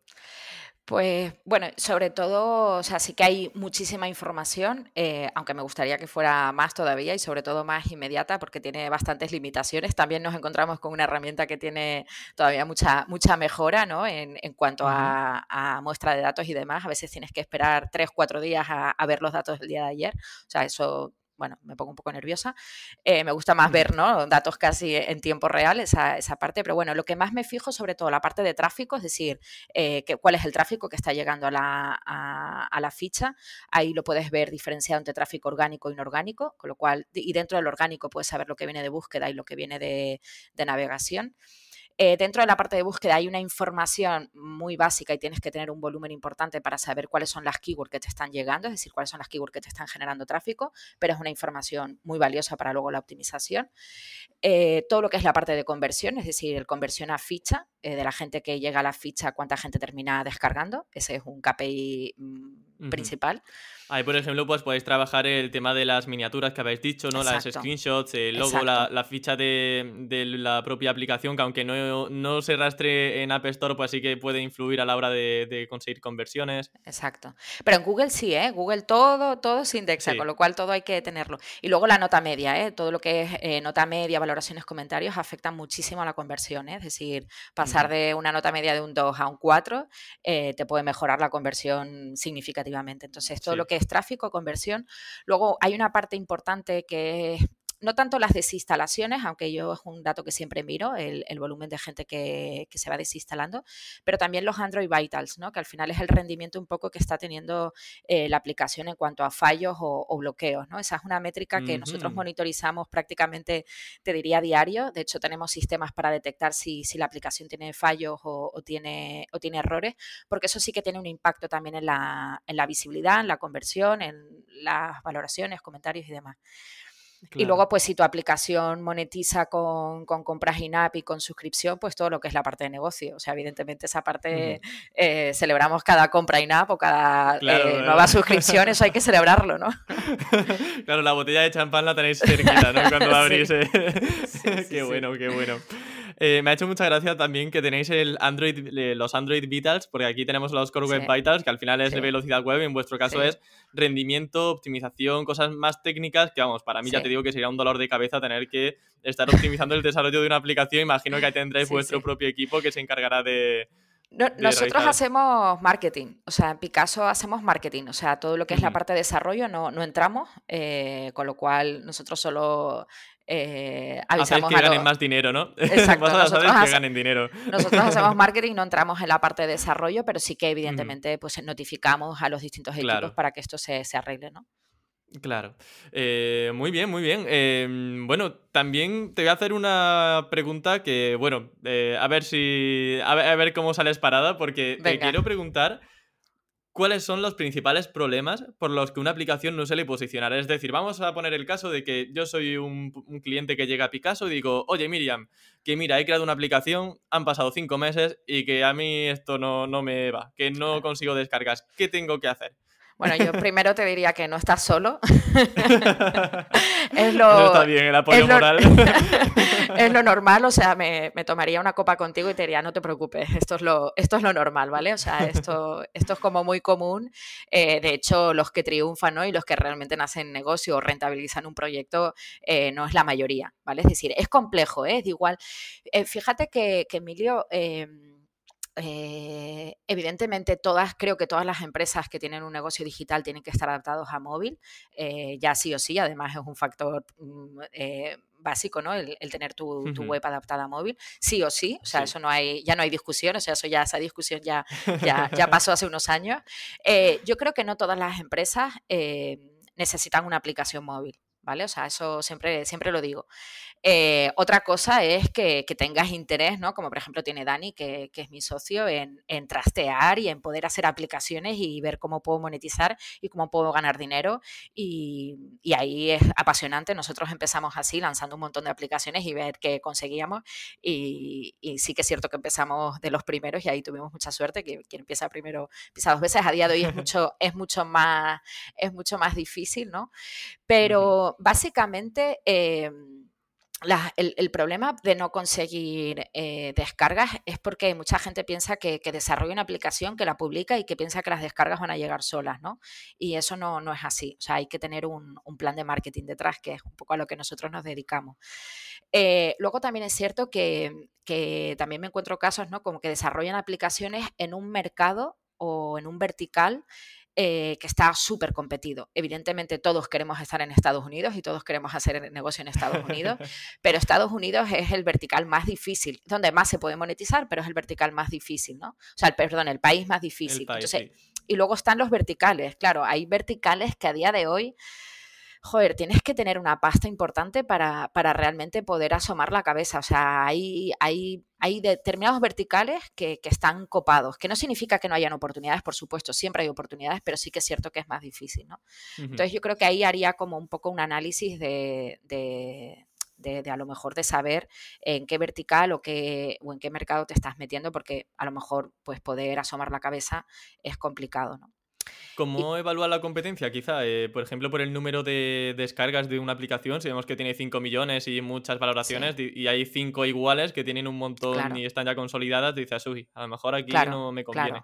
Pues bueno, sobre todo, o sea, sí que hay muchísima información, eh, aunque me gustaría que fuera más todavía y sobre todo más inmediata porque tiene bastantes limitaciones. También nos encontramos con una herramienta que tiene todavía mucha, mucha mejora ¿no? en, en cuanto a, muestra de datos y demás. A veces tienes que esperar tres, cuatro días a, a ver los datos del día de ayer. O sea, eso bueno, me pongo un poco nerviosa. Eh, me gusta más ver ¿no? datos casi en tiempo real, esa, esa, parte, pero bueno, lo que más me fijo sobre todo la parte de tráfico, es decir, eh, que, cuál es el tráfico que está llegando a la, a, la, ficha. Ahí lo puedes ver diferenciado entre tráfico orgánico e inorgánico, con lo cual, y dentro del orgánico puedes saber lo que viene de búsqueda y lo que viene de, de navegación. Eh, dentro de la parte de búsqueda hay una información muy básica y tienes que tener un volumen importante para saber cuáles son las keywords que te están llegando, es decir, cuáles son las keywords que te están generando tráfico, pero es una información muy valiosa para luego la optimización. Eh, todo lo que es la parte de conversión, es decir, el conversión a ficha, eh, de la gente que llega a la ficha, cuánta gente termina descargando, ese es un KPI principal. Ahí, por ejemplo, pues podéis trabajar el tema de las miniaturas que habéis dicho, ¿no? Las screenshots, el logo, la, ficha de, la propia aplicación, que aunque no, no, se rastre en App Store, pues sí que puede influir a la hora de, conseguir conversiones. Exacto. Pero en Google sí, ¿eh? Google todo, todo se indexa, con lo cual todo hay que tenerlo. Y luego la nota media, ¿eh? Todo lo que es eh, nota media, valoraciones, comentarios, afecta muchísimo a la conversión, ¿eh? Es decir, pasar de una nota media de un 2 a un 4 eh, te puede mejorar la conversión significativamente. Entonces, todo lo que es tráfico, conversión. Luego hay una parte importante que es no tanto las desinstalaciones, aunque yo es un dato que siempre miro, el, volumen de gente que, se va desinstalando, pero también los Android Vitals, ¿no? que al final es el rendimiento un poco que está teniendo eh, la aplicación en cuanto a fallos o, bloqueos. ¿no? Esa es una métrica que nosotros monitorizamos prácticamente, te diría, diario. De hecho, tenemos sistemas para detectar si, la aplicación tiene fallos o, tiene, o tiene errores, porque eso sí que tiene un impacto también en la, en la visibilidad, en la conversión, en las valoraciones, comentarios y demás. Y luego, pues si tu aplicación monetiza con, compras in-app y con suscripción, pues todo lo que es la parte de negocio. O sea, evidentemente esa parte eh, celebramos cada compra in-app o cada eh, nueva suscripción, eso hay que celebrarlo, ¿no? claro, la botella de champán la tenéis cerquita, ¿no? Cuando abrís. qué bueno, qué bueno. Eh, me ha hecho mucha gracia también que tenéis el Android, los Android Vitals, porque aquí tenemos los Core Web Vitals, que al final es de velocidad web, en vuestro caso es rendimiento, optimización, cosas más técnicas, que vamos, para mí ya te digo que sería un dolor de cabeza tener que estar optimizando el desarrollo de una aplicación. Imagino que ahí tendréis vuestro propio equipo que se encargará de, nosotros hacemos marketing, o sea, en Picasso hacemos marketing, o sea, todo lo que es la parte de desarrollo no, no entramos, eh, con lo cual nosotros solo eh, avisamos que ganen más dinero, ¿no? Exacto. nosotros, que ganen dinero. nosotros hacemos marketing, no entramos en la parte de desarrollo, pero sí que evidentemente pues notificamos a los distintos equipos para que esto se, se arregle, ¿no? Claro. Eh, muy bien, muy bien. Em, bueno, también te voy a hacer una pregunta que, bueno, eh, a ver si. A ver, cómo sales parada, porque te quiero preguntar cuáles son los principales problemas por los que una aplicación no se le posicionará. Es decir, vamos a poner el caso de que yo soy un, cliente que llega a Picasso y digo, oye Miriam, que mira, he creado una aplicación, han pasado cinco meses y que a mí esto no, no me va, que no consigo descargas. ¿Qué tengo que hacer? Bueno, yo primero te diría que no estás solo. es lo, está bien el apoyo es moral. es lo normal, o sea, me, tomaría una copa contigo y te diría, no te preocupes, esto es lo, esto es lo normal, ¿vale? O sea, esto, esto es como muy común. Eh, de hecho, los que triunfan ¿no? y los que realmente nacen negocio o rentabilizan un proyecto eh, no es la mayoría, ¿vale? Es decir, es complejo, ¿eh? es igual. Eh, fíjate que, que Emilio em, eh, evidentemente, todas, creo que todas las empresas que tienen un negocio digital tienen que estar adaptados a móvil, eh, ya sí o sí, además es un factor mm, eh, básico, ¿no? El, tener tu, web adaptada a móvil, sí o sí, o sea, eso no hay, ya no hay discusión, o sea, eso ya, esa discusión ya, ya, ya pasó hace unos años. yo creo que no todas las empresas necesitan una aplicación móvil. ¿vale? O sea, eso siempre, siempre lo digo. Eh, otra cosa es que, tengas interés, ¿no? Como por ejemplo tiene Dani, que, es mi socio, en, trastear y en poder hacer aplicaciones y ver cómo puedo monetizar y cómo puedo ganar dinero. Y, ahí es apasionante. Nosotros empezamos así, lanzando un montón de aplicaciones y ver qué conseguíamos. Y, sí que es cierto que empezamos de los primeros y ahí tuvimos mucha suerte, que quien empieza primero empieza dos veces. A día de hoy es mucho, es mucho, más, es mucho más difícil, ¿no? Pero básicamente... El, problema de no conseguir eh, descargas es porque mucha gente piensa que, desarrolla una aplicación, que la publica y que piensa que las descargas van a llegar solas, ¿no? Y eso no, no es así. O sea, hay que tener un, plan de marketing detrás, que es un poco a lo que nosotros nos dedicamos. Eh, luego también es cierto que, que, también me encuentro casos, ¿no? Como que desarrollan aplicaciones en un mercado o en un vertical eh, que está súper competido. Evidentemente todos queremos estar en Estados Unidos y todos queremos hacer negocio en Estados Unidos, pero Estados Unidos es el vertical más difícil, donde más se puede monetizar, pero es el vertical más difícil, ¿no? O sea, el, perdón, el país más difícil. Y luego están los verticales, claro, hay verticales que a día de hoy joder, tienes que tener una pasta importante para, realmente poder asomar la cabeza. O sea, hay, hay, hay determinados verticales que, están copados, que no significa que no hayan oportunidades, por supuesto, siempre hay oportunidades, pero sí que es cierto que es más difícil, ¿no? Entonces yo creo que ahí haría como un poco un análisis de, de, a lo mejor de saber en qué vertical o, qué, o en qué mercado te estás metiendo, porque a lo mejor pues poder asomar la cabeza es complicado, ¿no? ¿Cómo evalúa la competencia? Quizá, eh, por ejemplo, por el número de descargas de una aplicación, si vemos que tiene 5 millones y muchas valoraciones y hay 5 iguales que tienen un montón y están ya consolidadas, dices, uy, a lo mejor aquí no me conviene.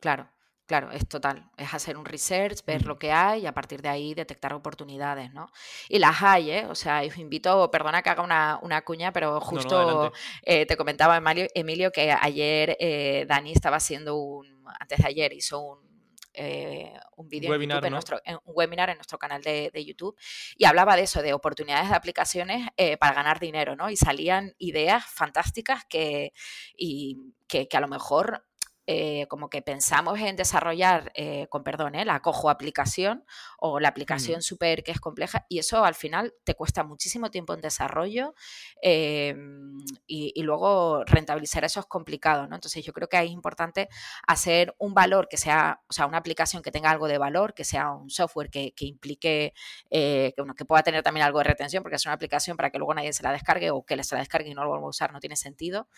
Claro, claro. es total. Es hacer un research, ver lo que hay y a partir de ahí detectar oportunidades, ¿no? Y las hay, ¿eh? O sea, os invito, perdona que haga una, cuña, pero justo eh, te comentaba Emilio, que ayer eh, Dani estaba haciendo un, antes de ayer hizo un eh, un vídeo en, nuestro, un webinar en nuestro canal de, YouTube y hablaba de eso, de oportunidades de aplicaciones eh, para ganar dinero, ¿no? Y salían ideas fantásticas que, y que, que a lo mejor eh, como que pensamos en desarrollar, eh, con perdón, eh, la cojo aplicación o la aplicación súper que es compleja y eso al final te cuesta muchísimo tiempo en desarrollo em, y, luego rentabilizar eso es complicado, ¿no? Entonces yo creo que es importante hacer un valor que sea, o sea, una aplicación que tenga algo de valor, que sea un software que, implique, que, que pueda tener también algo de retención, porque es una aplicación para que luego nadie se la descargue o que se la descargue y no lo vuelva a usar, no tiene sentido,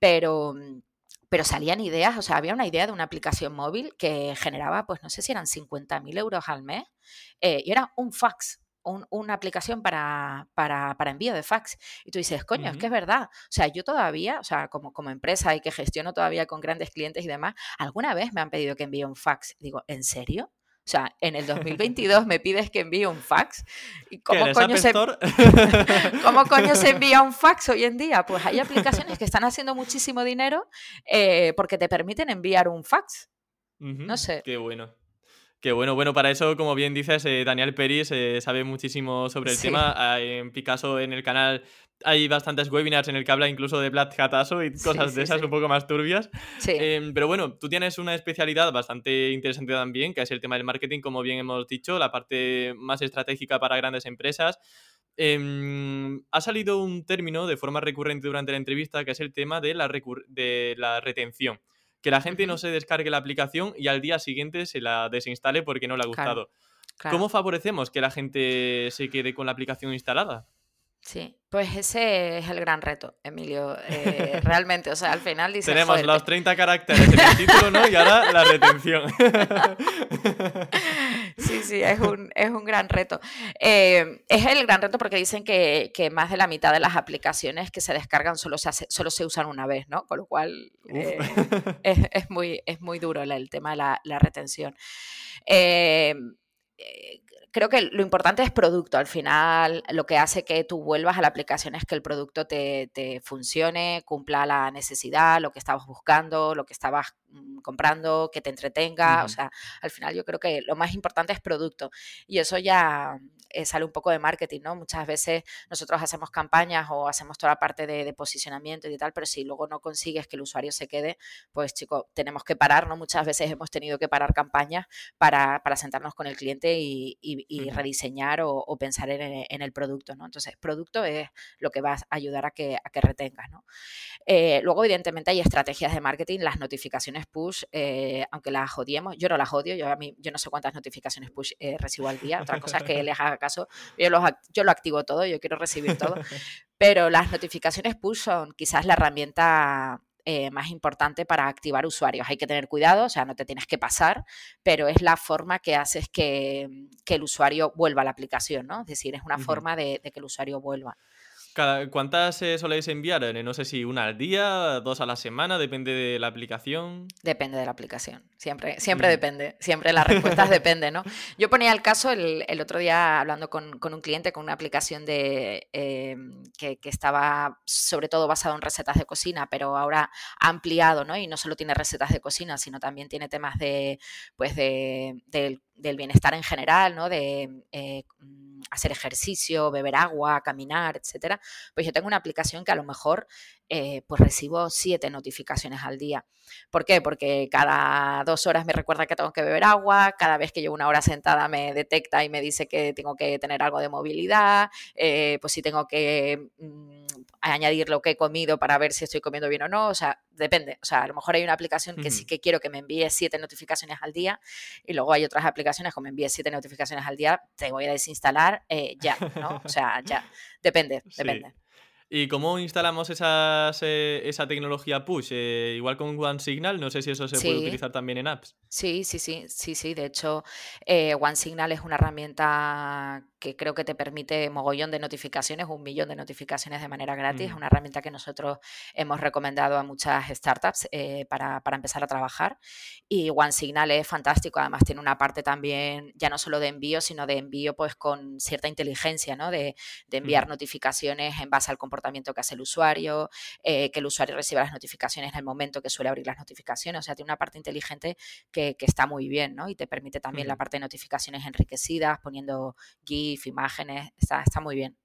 pero pero salían ideas, o sea, había una idea de una aplicación móvil que generaba, pues no sé si eran 50.000 euros al mes, eh, y era un fax. una aplicación para, para, para, envío de fax. Y tú dices, coño, es que es verdad. O sea, yo todavía, o sea, como, como empresa y que gestiono todavía con grandes clientes y demás, alguna vez me han pedido que envíe un fax. Digo, ¿en serio? O sea, en el 2022 me pides que envíe un fax. ¿Y cómo, coño se... ¿Cómo coño se envía un fax hoy en día? Pues hay aplicaciones que están haciendo muchísimo dinero eh, porque te permiten enviar un fax. No sé. Qué bueno. Qué bueno, bueno, para eso, como bien dices, eh, Daniel Peris eh, sabe muchísimo sobre el tema. Ah, en Picasso, en el canal, hay bastantes webinars en el que habla incluso de Black Hatazo y cosas de esas un poco más turbias. Em, pero bueno, tú tienes una especialidad bastante interesante también, que es el tema del marketing, como bien hemos dicho, la parte más estratégica para grandes empresas. Em, ha salido un término de forma recurrente durante la entrevista, que es el tema de la, de la retención que la gente no se descargue la aplicación y al día siguiente se la desinstale porque no le ha gustado. ¿Cómo favorecemos que la gente se quede con la aplicación instalada? Sí, pues ese es el gran reto, Emilio. Eh, realmente, o sea, al final dice. Tenemos los 30 caracteres en el título, ¿no? Y ahora la retención. sí, sí, es un, es un gran reto. Eh, es el gran reto porque dicen que, más de la mitad de las aplicaciones que se descargan solo se, solo se usan una vez, ¿no? Con lo cual eh, es, muy, es muy duro el, tema de la, la retención creo que lo importante es producto. Al final, lo que hace que tú vuelvas a la aplicación es que el producto te, funcione, cumpla la necesidad, lo que estabas buscando, lo que estabas mm, comprando, que te entretenga. O sea, al final yo creo que lo más importante es producto. Y eso ya eh, sale un poco de marketing, ¿no? Muchas veces nosotros hacemos campañas o hacemos toda la parte de, posicionamiento y tal, pero si luego no consigues que el usuario se quede, pues chico, tenemos que parar, ¿no? Muchas veces hemos tenido que parar campañas para, sentarnos con el cliente y, rediseñar o, pensar en, el producto, ¿no? Entonces, producto es lo que va a ayudar a que, a que retengas, ¿no? Eh, luego, evidentemente, hay estrategias de marketing, las notificaciones push, eh, aunque las odiemos, yo no las odio, yo, a mí, yo no sé cuántas notificaciones push recibo al día, otra cosa es que les haga caso, yo, yo lo activo todo, yo quiero recibir todo, pero las notificaciones push son quizás la herramienta eh, más importante para activar usuarios. Hay que tener cuidado, o sea, no te tienes que pasar, pero es la forma que haces que, que el usuario vuelva a la aplicación, ¿no? Es decir, es una forma de, que el usuario vuelva. ¿Cuántas eh, soléis enviar? Eh, no sé si una al día, dos a la semana, depende de la aplicación. Depende de la aplicación, siempre, siempre depende, siempre las respuestas dependen, ¿no? Yo ponía el caso el, otro día hablando con, un cliente con una aplicación de, em, que, estaba sobre todo basado en recetas de cocina, pero ahora ha ampliado, ¿no? Y no solo tiene recetas de cocina, sino también tiene temas de, pues de, del del bienestar en general, ¿no? De eh, mm, hacer ejercicio, beber agua, caminar, etcétera, pues yo tengo una aplicación que a lo mejor eh, pues recibo siete notificaciones al día. ¿Por qué? Porque cada dos horas me recuerda que tengo que beber agua, cada vez que llevo una hora sentada me detecta y me dice que tengo que tener algo de movilidad, eh, pues si tengo que mm, añadir lo que he comido para ver si estoy comiendo bien o no, o sea, depende. O sea, a lo mejor hay una aplicación que sí que quiero que me envíe siete notificaciones al día y luego hay otras aplicaciones que me envíe siete notificaciones al día, te voy a desinstalar eh, ya, ¿no? O sea, ya, depende, depende. ¿Y cómo instalamos esas, eh, esa tecnología push? Eh, igual con OneSignal, no sé si eso se puede utilizar también en apps. Sí, sí, sí, sí, sí. De hecho, eh, OneSignal es una herramienta que creo que te permite mogollón de notificaciones, un millón de notificaciones de manera gratis. Es una herramienta que nosotros hemos recomendado a muchas startups para, para, empezar a trabajar. Y OneSignal es fantástico. Además, tiene una parte también, ya no solo de envío, sino de envío pues con cierta inteligencia, ¿no? De, de enviar notificaciones en base al comportamiento que hace el usuario, eh, que el usuario reciba las notificaciones en el momento que suele abrir las notificaciones. O sea, tiene una parte inteligente que, está muy bien, ¿no? Y te permite también la parte de notificaciones enriquecidas, poniendo GIF, imágenes, está, está muy bien.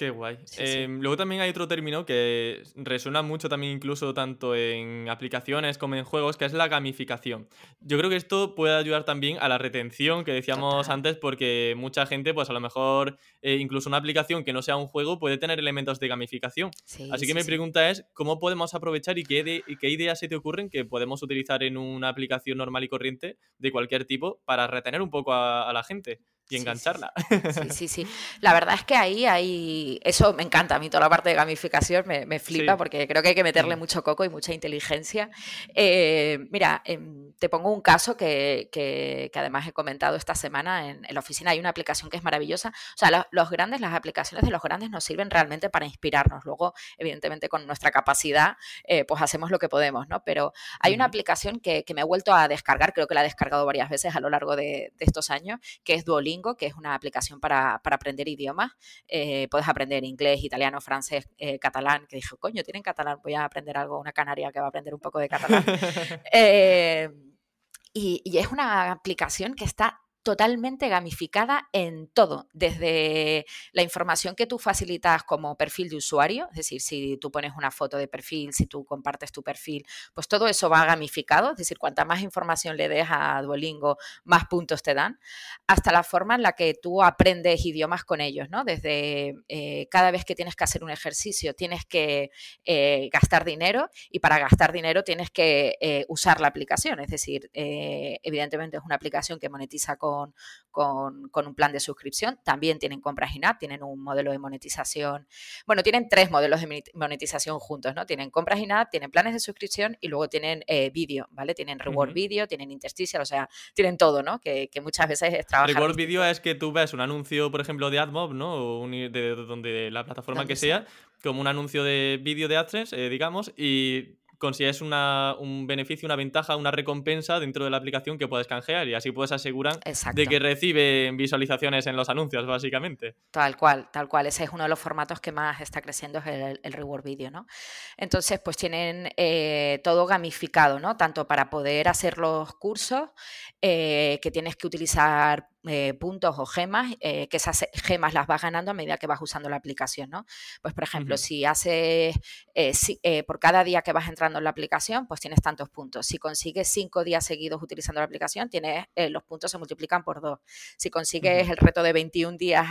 Qué guay. Em, luego también hay otro término que resuena mucho también incluso tanto en aplicaciones como en juegos, que es la gamificación. Yo creo que esto puede ayudar también a la retención que decíamos antes, porque mucha gente, pues a lo mejor eh, incluso una aplicación que no sea un juego puede tener elementos de gamificación. Así que mi pregunta es, ¿cómo podemos aprovechar y qué, qué ideas se te ocurren que podemos utilizar en una aplicación normal y corriente de cualquier tipo para retener un poco a la gente? Y engancharla. Sí, sí, sí, La verdad es que ahí hay. Eso me encanta. A mí toda la parte de gamificación me, flipa porque creo que hay que meterle mm. mucho coco y mucha inteligencia. Eh, mira, em, te pongo un caso que, que, además he comentado esta semana en, la oficina. Hay una aplicación que es maravillosa. O sea, los, grandes, las aplicaciones de los grandes nos sirven realmente para inspirarnos. Luego, evidentemente, con nuestra capacidad, eh, pues hacemos lo que podemos, ¿no? Pero hay una aplicación que, me he vuelto a descargar, creo que la he descargado varias veces a lo largo de, de estos años, que es Duolingo que es una aplicación para, aprender idiomas. Eh, puedes aprender inglés, italiano, francés, eh, catalán, que dije, coño, tienen catalán, voy a aprender algo, una canaria que va a aprender un poco de catalán. Eh, y, y, es una aplicación que está totalmente gamificada en todo, desde la información que tú facilitas como perfil de usuario, es decir, si tú pones una foto de perfil, si tú compartes tu perfil, pues todo eso va gamificado, es decir, cuanta más información le des a Duolingo, más puntos te dan, hasta la forma en la que tú aprendes idiomas con ellos, ¿no? Desde eh, cada vez que tienes que hacer un ejercicio tienes que eh, gastar dinero y para gastar dinero tienes que eh, usar la aplicación, es decir, evidentemente es una aplicación que monetiza con, un plan de suscripción. También tienen compras in-app, tienen un modelo de monetización. Bueno, tienen tres modelos de monetización juntos, ¿no? Tienen compras in-app, tienen planes de suscripción y luego tienen eh, vídeo, ¿vale? Tienen reward video, tienen interstitial, o sea, tienen todo, ¿no? Que, muchas veces es trabajar. Reward video es que tú ves un anuncio, por ejemplo, de AdMob, ¿no? O de, donde la plataforma que sea, como un anuncio de vídeo de AdSense, eh, digamos, y consigues una, un beneficio, una ventaja, una recompensa dentro de la aplicación que puedes canjear y así puedes asegurar de que reciben visualizaciones en los anuncios, básicamente. Tal cual, tal cual. Ese es uno de los formatos que más está creciendo, es el, reward video, ¿no? Entonces, pues tienen eh, todo gamificado, ¿no? Tanto para poder hacer los cursos, eh, que tienes que utilizar eh, puntos o gemas, eh, que esas gemas las vas ganando a medida que vas usando la aplicación, ¿no? Pues, por ejemplo, si haces, eh, por cada día que vas entrando en la aplicación, pues tienes tantos puntos. Si consigues cinco días seguidos utilizando la aplicación, tienes, los puntos se multiplican por dos. Si consigues el reto de 21 días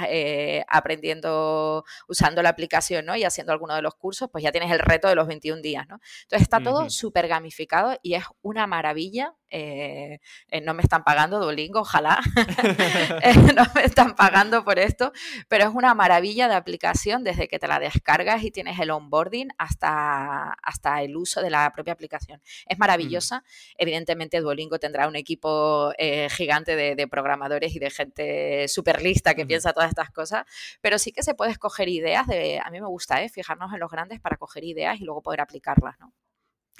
aprendiendo, usando la aplicación, ¿no? Y haciendo alguno de los cursos, pues ya tienes el reto de los 21 días, ¿no? Entonces está todo súper gamificado y es una maravilla. no me están pagando Duolingo, ojalá. Eh, no me están pagando por esto, pero es una maravilla de aplicación desde que te la descargas y tienes el onboarding hasta, hasta el uso de la propia aplicación. Es maravillosa. Evidentemente Duolingo tendrá un equipo eh, gigante de, programadores y de gente súper lista que piensa todas estas cosas, pero sí que se puede escoger ideas de, a mí me gusta, ¿eh? fijarnos en los grandes para coger ideas y luego poder aplicarlas, ¿no?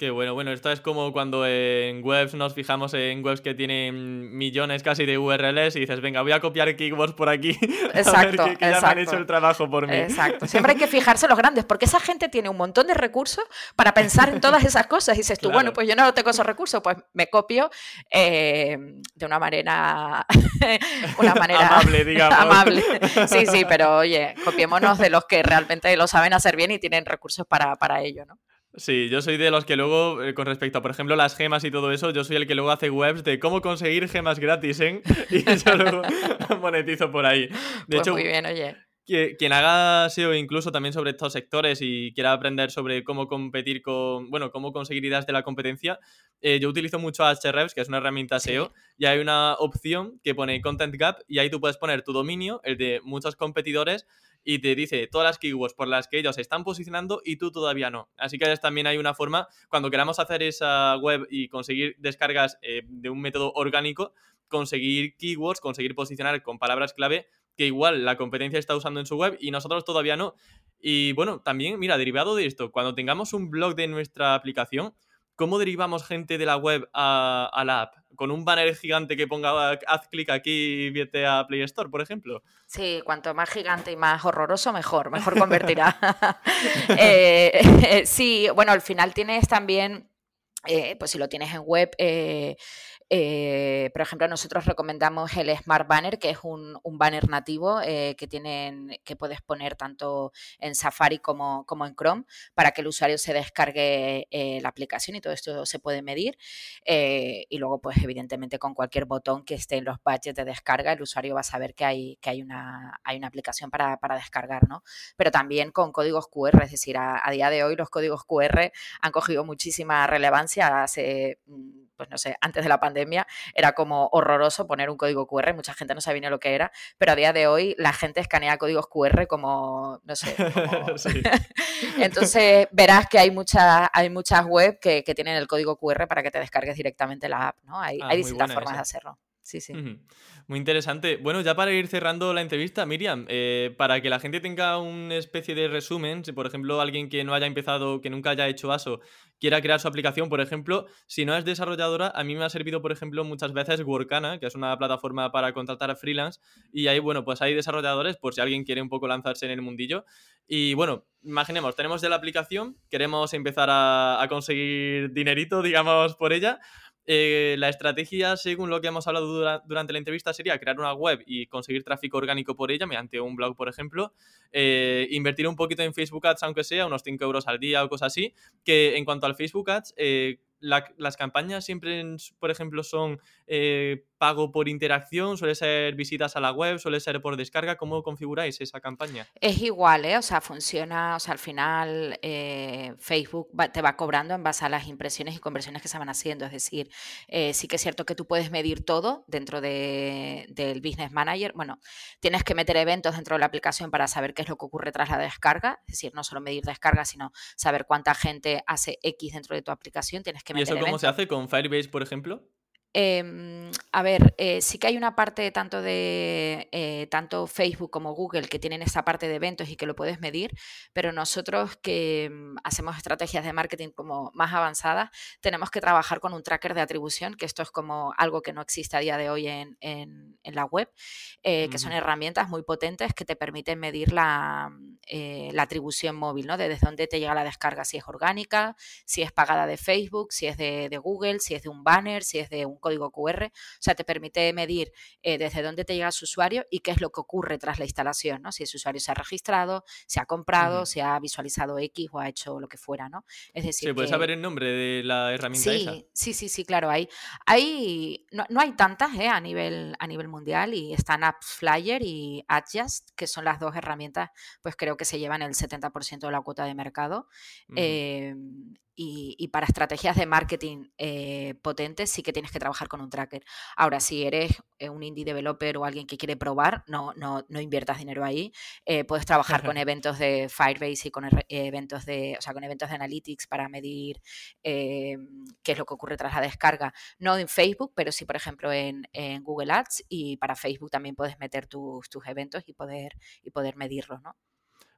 Qué bueno, bueno, esto es como cuando en webs nos fijamos en webs que tienen millones casi de URLs y dices, venga, voy a copiar keywords por aquí. Exacto, a ver que, ya me han hecho el trabajo por mí. Exacto, siempre hay que fijarse en los grandes, porque esa gente tiene un montón de recursos para pensar en todas esas cosas. Y dices tú, bueno, pues yo no tengo esos recursos, pues me copio eh, de una manera, una manera amable, digamos. amable. Sí, sí, pero oye, copiémonos de los que realmente lo saben hacer bien y tienen recursos para, para ello, ¿no? Sí, yo soy de los que luego, eh, con respecto a, por ejemplo, las gemas y todo eso, yo soy el que luego hace webs de cómo conseguir gemas gratis, ¿eh? Y yo luego monetizo por ahí. De pues hecho, muy bien, oye. Quien haga SEO incluso también sobre estos sectores y quiera aprender sobre cómo competir con, bueno, cómo conseguir ideas de la competencia, eh, yo utilizo mucho Ahrefs, que es una herramienta SEO, y hay una opción que pone Content Gap y ahí tú puedes poner tu dominio, el de muchos competidores, y te dice todas las keywords por las que ellos se están posicionando y tú todavía no. Así que también hay una forma, cuando queramos hacer esa web y conseguir descargas eh, de un método orgánico, conseguir keywords, conseguir posicionar con palabras clave que igual la competencia está usando en su web y nosotros todavía no. Y bueno, también, mira, derivado de esto, cuando tengamos un blog de nuestra aplicación, ¿cómo derivamos gente de la web a, la app? ¿Con un banner gigante que ponga haz clic aquí y vete a Play Store, por ejemplo? Sí, cuanto más gigante y más horroroso, mejor, mejor convertirá. Eh, sí, bueno, al final tienes también, eh, pues si lo tienes en web, eh, eh, por ejemplo, nosotros recomendamos el Smart Banner, que es un, banner nativo eh, que, tienen, que puedes poner tanto en Safari como, como en Chrome para que el usuario se descargue eh, la aplicación y todo esto se puede medir. y luego, pues evidentemente, con cualquier botón que esté en los badges de descarga, el usuario va a saber que hay, que hay, una, hay una aplicación para, descargar, ¿no? Pero también con códigos QR, es decir, a, a, día de hoy los códigos QR han cogido muchísima relevancia. Hace mm, pues no sé, antes de la pandemia era como horroroso poner un código QR, mucha gente no sabía lo que era, pero a día de hoy la gente escanea códigos QR como, no sé. Entonces verás que hay, muchas hay muchas web que, tienen el código QR para que te descargues directamente la app, ¿no? Hay, ah, distintas formas de hacerlo. Sí, sí. Muy interesante. Bueno, ya para ir cerrando la entrevista, Miriam, eh, para que la gente tenga una especie de resumen, si por ejemplo alguien que no haya empezado, que nunca haya hecho ASO, quiera crear su aplicación, por ejemplo, si no es desarrolladora, a mí me ha servido, por ejemplo, muchas veces Workana, que es una plataforma para contratar a freelance, y ahí, bueno, pues hay desarrolladores por si alguien quiere un poco lanzarse en el mundillo. Y bueno, imaginemos, tenemos ya la aplicación, queremos empezar a conseguir dinerito, digamos, por ella eh, la estrategia, según lo que hemos hablado durante la entrevista, sería crear una web y conseguir tráfico orgánico por ella, mediante un blog, por ejemplo. Eh, invertir un poquito en Facebook Ads, aunque sea, unos 5 euros al día o cosas así. Que en cuanto al Facebook Ads, eh, las campañas siempre, por ejemplo, son pago por interacción, suele ser visitas a la web, suele ser por descarga. ¿Cómo configuráis esa campaña? Es igual, ¿eh? O sea, funciona, o sea, al final eh, Facebook te va cobrando en base a las impresiones y conversiones que se van haciendo. Es decir, eh, sí que es cierto que tú puedes medir todo dentro de, del Business Manager. Bueno, tienes que meter eventos dentro de la aplicación para saber qué es lo que ocurre tras la descarga. Es decir, no solo medir descarga, sino saber cuánta gente hace X dentro de tu aplicación. Tienes que meter ¿Y eso cómo se hace con Firebase, por ejemplo? Em, a ver, eh, sí que hay una parte tanto de eh, tanto Facebook como Google que tienen esa parte de eventos y que lo puedes medir, pero nosotros que mm, hacemos estrategias de marketing como más avanzadas, tenemos que trabajar con un tracker de atribución, que esto es como algo que no existe a día de hoy en, la web, eh, que son herramientas muy potentes que te permiten medir la, mm, la atribución móvil, ¿no? De desde dónde te llega la descarga, si es orgánica, si es pagada de Facebook, si es de, de Google, si es de un banner, si es de un código QR, o sea, te permite medir eh, desde dónde te llega su usuario y qué es lo que ocurre tras la instalación, ¿no? Si ese usuario se ha registrado, se ha comprado, se ha visualizado X o ha hecho lo que fuera, ¿no? Es decir, ¿se puede saber el nombre de la herramienta sí, esa? Sí, sí, sí, claro, hay, hay no, hay tantas ¿eh? a, nivel, a nivel mundial y están AppsFlyer y Adjust, que son las dos herramientas, pues creo que se llevan el 70% de la cuota de mercado. Y, para estrategias de marketing eh, potentes sí que tienes que trabajar con un tracker. Ahora, si eres eh, un indie developer o alguien que quiere probar, no, no, no inviertas dinero ahí. Eh, puedes trabajar con eventos de Firebase y con eventos de, o sea, con eventos de analytics para medir qué es lo que ocurre tras la descarga. No en Facebook, pero sí, por ejemplo, en, en Google Ads y para Facebook también puedes meter tus, tus eventos y poder, y poder medirlos, ¿no?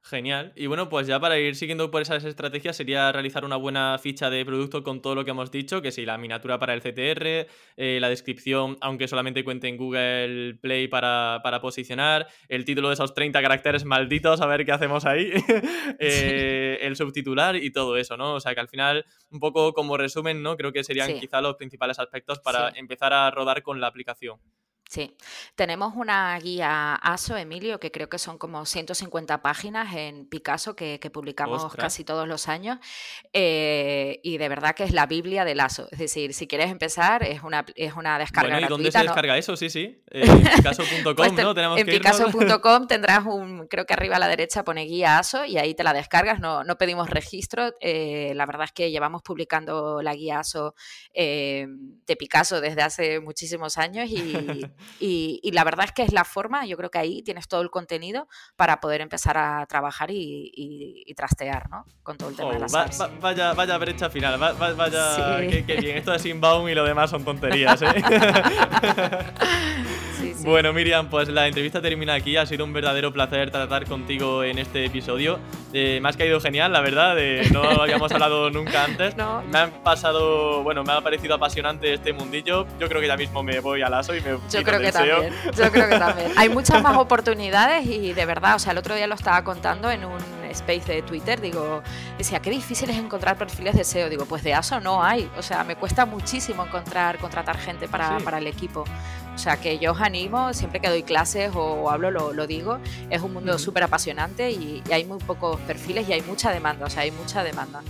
Genial. Y bueno, pues ya para ir siguiendo por esas estrategias sería realizar una buena ficha de producto con todo lo que hemos dicho, que si la miniatura para el CTR, eh, la descripción, aunque solamente cuente en Google Play para, posicionar, el título de esos 30 caracteres malditos, a ver qué hacemos ahí, eh, el subtitular y todo eso, ¿no? O sea que al final, un poco como resumen, ¿no? Creo que serían quizá los principales aspectos para empezar a rodar con la aplicación. Sí, tenemos una guía ASO, Emilio, que creo que son como 150 páginas en Picasso que, publicamos casi todos los años. Eh, y de verdad que es la Biblia del ASO. Es decir, si quieres empezar, es una, es una descarga bueno, ¿y dónde se descarga eso? Sí, sí. En picasso.com, pues ¿no? Tenemos en picasso.com tendrás un, creo que arriba a la derecha pone guía ASO y ahí te la descargas. No, no pedimos registro. Eh, la verdad es que llevamos publicando la guía ASO eh, de Picasso desde hace muchísimos años y y, la verdad es que es la forma, yo creo que ahí tienes todo el contenido para poder empezar a trabajar y, trastear, ¿no? Con todo el tema de oh, las vaya, vaya brecha final, vaya, qué, bien. Esto es inbound y lo demás son tonterías, ¿eh? Bueno, Miriam, pues la entrevista termina aquí. Ha sido un verdadero placer tratar contigo en este episodio. Eh, me has caído genial, la verdad. no habíamos hablado nunca antes. Me han pasado, bueno, me ha parecido apasionante este mundillo. Yo creo que ya mismo me voy al ASO y me Yo creo que también. Yo creo que también. Hay muchas más oportunidades y de verdad, o sea, el otro día lo estaba contando en un space de Twitter, digo, decía, qué difícil es encontrar perfiles de SEO. Digo, pues de ASO no hay. O sea, me cuesta muchísimo encontrar, contratar gente para, para el equipo. O sea, que yo os animo, siempre que doy clases o, hablo, lo, digo, es un mundo súper apasionante y, hay muy pocos perfiles y hay mucha demanda, o sea, hay mucha demanda.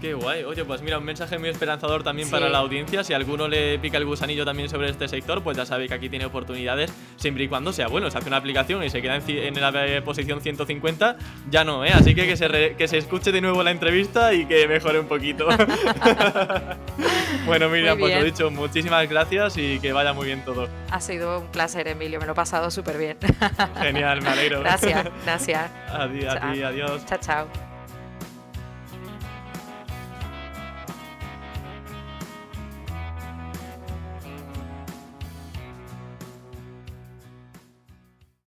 Qué guay. Oye, pues mira, un mensaje muy esperanzador también para la audiencia. Si a alguno le pica el gusanillo también sobre este sector, pues ya sabe que aquí tiene oportunidades siempre y cuando sea bueno. Se hace una aplicación y se queda en, la posición 150, ya no, ¿eh? Así que que se, que se escuche de nuevo la entrevista y que mejore un poquito. bueno, Miriam, pues lo dicho, muchísimas gracias y que vaya muy bien todo. Ha sido un placer, Emilio. Me lo he pasado súper bien. Genial, me alegro. Gracias, gracias. a ti, adiós. Chao, chao.